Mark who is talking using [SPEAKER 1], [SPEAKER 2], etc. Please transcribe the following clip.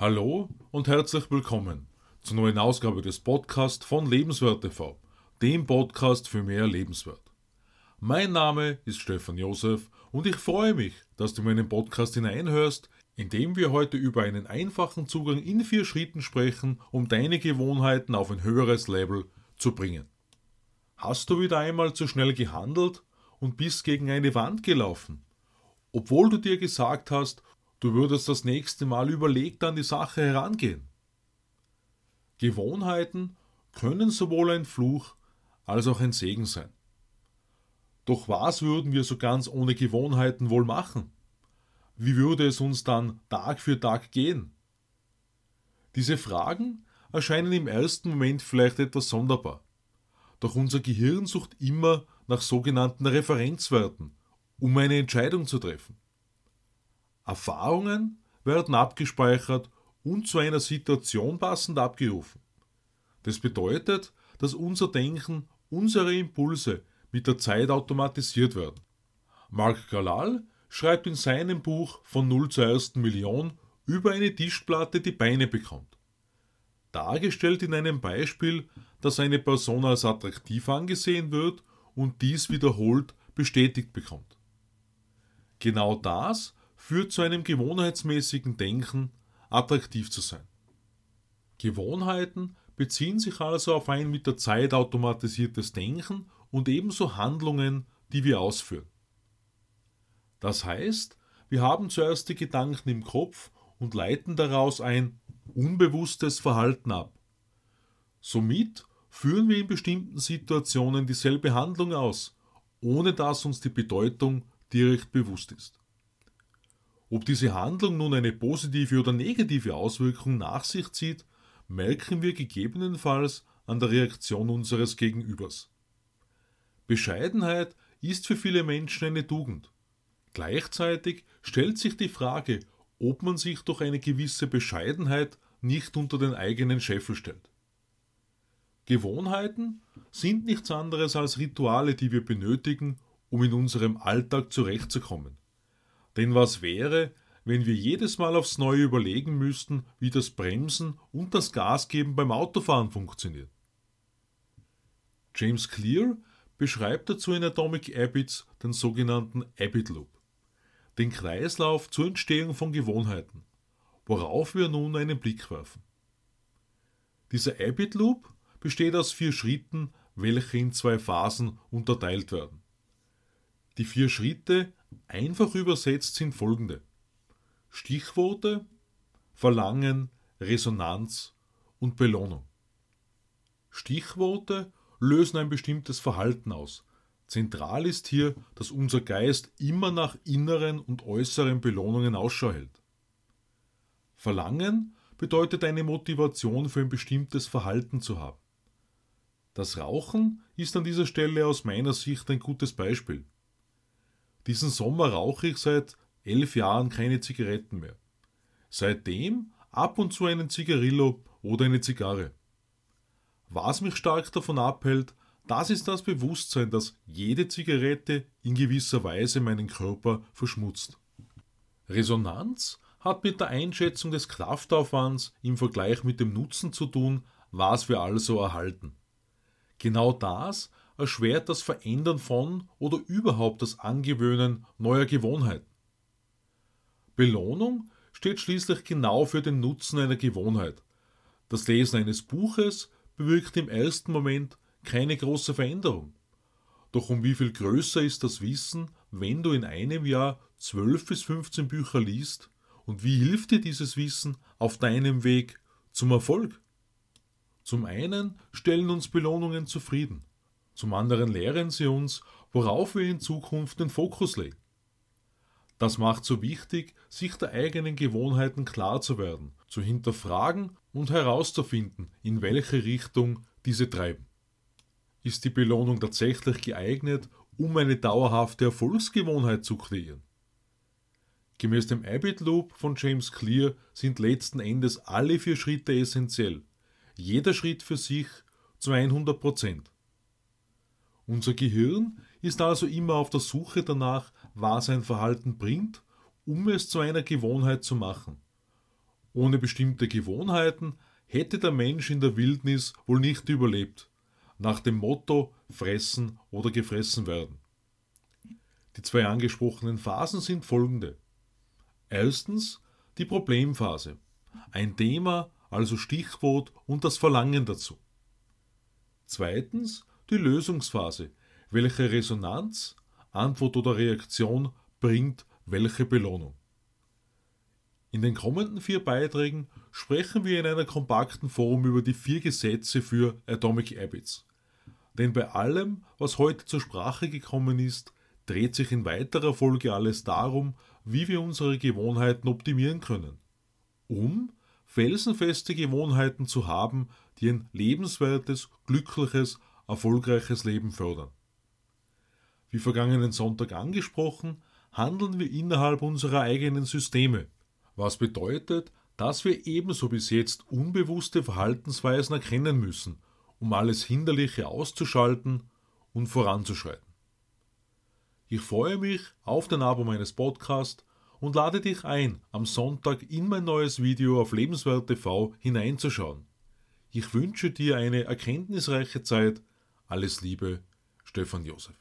[SPEAKER 1] Hallo und herzlich willkommen zur neuen Ausgabe des Podcasts von Lebenswert TV, dem Podcast für mehr Lebenswert. Mein Name ist Stefan Josef und ich freue mich, dass du meinen Podcast hineinhörst, in dem wir heute über einen einfachen Zugang in vier Schritten sprechen, um deine Gewohnheiten auf ein höheres Level zu bringen. Hast du wieder einmal zu schnell gehandelt und bist gegen eine Wand gelaufen? Obwohl du dir gesagt hast, Du würdest das nächste Mal überlegt an die Sache herangehen. Gewohnheiten können sowohl ein Fluch als auch ein Segen sein. Doch was würden wir so ganz ohne Gewohnheiten wohl machen? Wie würde es uns dann Tag für Tag gehen? Diese Fragen erscheinen im ersten Moment vielleicht etwas sonderbar. Doch unser Gehirn sucht immer nach sogenannten Referenzwerten, um eine Entscheidung zu treffen. Erfahrungen werden abgespeichert und zu einer Situation passend abgerufen. Das bedeutet, dass unser Denken, unsere Impulse mit der Zeit automatisiert werden. Mark Galal schreibt in seinem Buch Von Null zur ersten Million über eine Tischplatte, die Beine bekommt. Dargestellt in einem Beispiel, dass eine Person als attraktiv angesehen wird und dies wiederholt bestätigt bekommt. Genau das führt zu einem gewohnheitsmäßigen Denken, attraktiv zu sein. Gewohnheiten beziehen sich also auf ein mit der Zeit automatisiertes Denken und ebenso Handlungen, die wir ausführen. Das heißt, wir haben zuerst die Gedanken im Kopf und leiten daraus ein unbewusstes Verhalten ab. Somit führen wir in bestimmten Situationen dieselbe Handlung aus, ohne dass uns die Bedeutung direkt bewusst ist. Ob diese Handlung nun eine positive oder negative Auswirkung nach sich zieht, merken wir gegebenenfalls an der Reaktion unseres Gegenübers. Bescheidenheit ist für viele Menschen eine Tugend. Gleichzeitig stellt sich die Frage, ob man sich durch eine gewisse Bescheidenheit nicht unter den eigenen Scheffel stellt. Gewohnheiten sind nichts anderes als Rituale, die wir benötigen, um in unserem Alltag zurechtzukommen. Denn was wäre, wenn wir jedes Mal aufs Neue überlegen müssten, wie das Bremsen und das Gasgeben beim Autofahren funktioniert? James Clear beschreibt dazu in Atomic Habits den sogenannten Habit Loop, den Kreislauf zur Entstehung von Gewohnheiten, worauf wir nun einen Blick werfen. Dieser Habit Loop besteht aus vier Schritten, welche in zwei Phasen unterteilt werden. Die vier Schritte Einfach übersetzt sind folgende. Stichworte, Verlangen, Resonanz und Belohnung. Stichworte lösen ein bestimmtes Verhalten aus. Zentral ist hier, dass unser Geist immer nach inneren und äußeren Belohnungen Ausschau hält. Verlangen bedeutet eine Motivation für ein bestimmtes Verhalten zu haben. Das Rauchen ist an dieser Stelle aus meiner Sicht ein gutes Beispiel. Diesen Sommer rauche ich seit elf Jahren keine Zigaretten mehr. Seitdem ab und zu einen Zigarillo oder eine Zigarre. Was mich stark davon abhält, das ist das Bewusstsein, dass jede Zigarette in gewisser Weise meinen Körper verschmutzt. Resonanz hat mit der Einschätzung des Kraftaufwands im Vergleich mit dem Nutzen zu tun, was wir also erhalten. Genau das erschwert das Verändern von oder überhaupt das Angewöhnen neuer Gewohnheiten. Belohnung steht schließlich genau für den Nutzen einer Gewohnheit. Das Lesen eines Buches bewirkt im ersten Moment keine große Veränderung. Doch um wie viel größer ist das Wissen, wenn du in einem Jahr 12 bis 15 Bücher liest und wie hilft dir dieses Wissen auf deinem Weg zum Erfolg? Zum einen stellen uns Belohnungen zufrieden. Zum anderen lehren sie uns, worauf wir in Zukunft den Fokus legen. Das macht so wichtig, sich der eigenen Gewohnheiten klar zu werden, zu hinterfragen und herauszufinden, in welche Richtung diese treiben. Ist die Belohnung tatsächlich geeignet, um eine dauerhafte Erfolgsgewohnheit zu kreieren? Gemäß dem Habit Loop von James Clear sind letzten Endes alle vier Schritte essentiell. Jeder Schritt für sich zu 100 Prozent. Unser Gehirn ist also immer auf der Suche danach, was ein Verhalten bringt, um es zu einer Gewohnheit zu machen. Ohne bestimmte Gewohnheiten hätte der Mensch in der Wildnis wohl nicht überlebt, nach dem Motto fressen oder gefressen werden. Die zwei angesprochenen Phasen sind folgende. Erstens die Problemphase. Ein Thema, also Stichwort und das Verlangen dazu. Zweitens die Lösungsphase, welche Resonanz, Antwort oder Reaktion bringt welche Belohnung. In den kommenden vier Beiträgen sprechen wir in einer kompakten Form über die vier Gesetze für Atomic Habits. Denn bei allem, was heute zur Sprache gekommen ist, dreht sich in weiterer Folge alles darum, wie wir unsere Gewohnheiten optimieren können, um felsenfeste Gewohnheiten zu haben, die ein lebenswertes, glückliches, erfolgreiches Leben fördern. Wie vergangenen Sonntag angesprochen, handeln wir innerhalb unserer eigenen Systeme, was bedeutet, dass wir ebenso bis jetzt unbewusste Verhaltensweisen erkennen müssen, um alles Hinderliche auszuschalten und voranzuschreiten. Ich freue mich auf den Abo meines Podcasts und lade dich ein, am Sonntag in mein neues Video auf Lebenswert TV hineinzuschauen. Ich wünsche dir eine erkenntnisreiche Zeit. Alles Liebe, Stefan Josef.